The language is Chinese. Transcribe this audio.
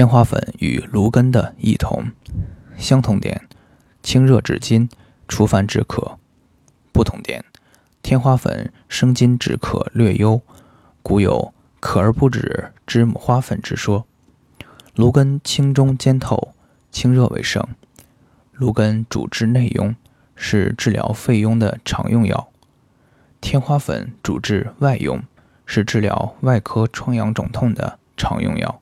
天花粉与芦根的异同，相同点：清热止津、除烦止渴；不同点：天花粉生津止渴略优，古有“渴而不止，知母花粉”之说。芦根清中兼透，清热为盛。芦根主治内痈，是治疗肺痈的常用药；天花粉主治外痈，是治疗外科疮疡肿痛的常用药。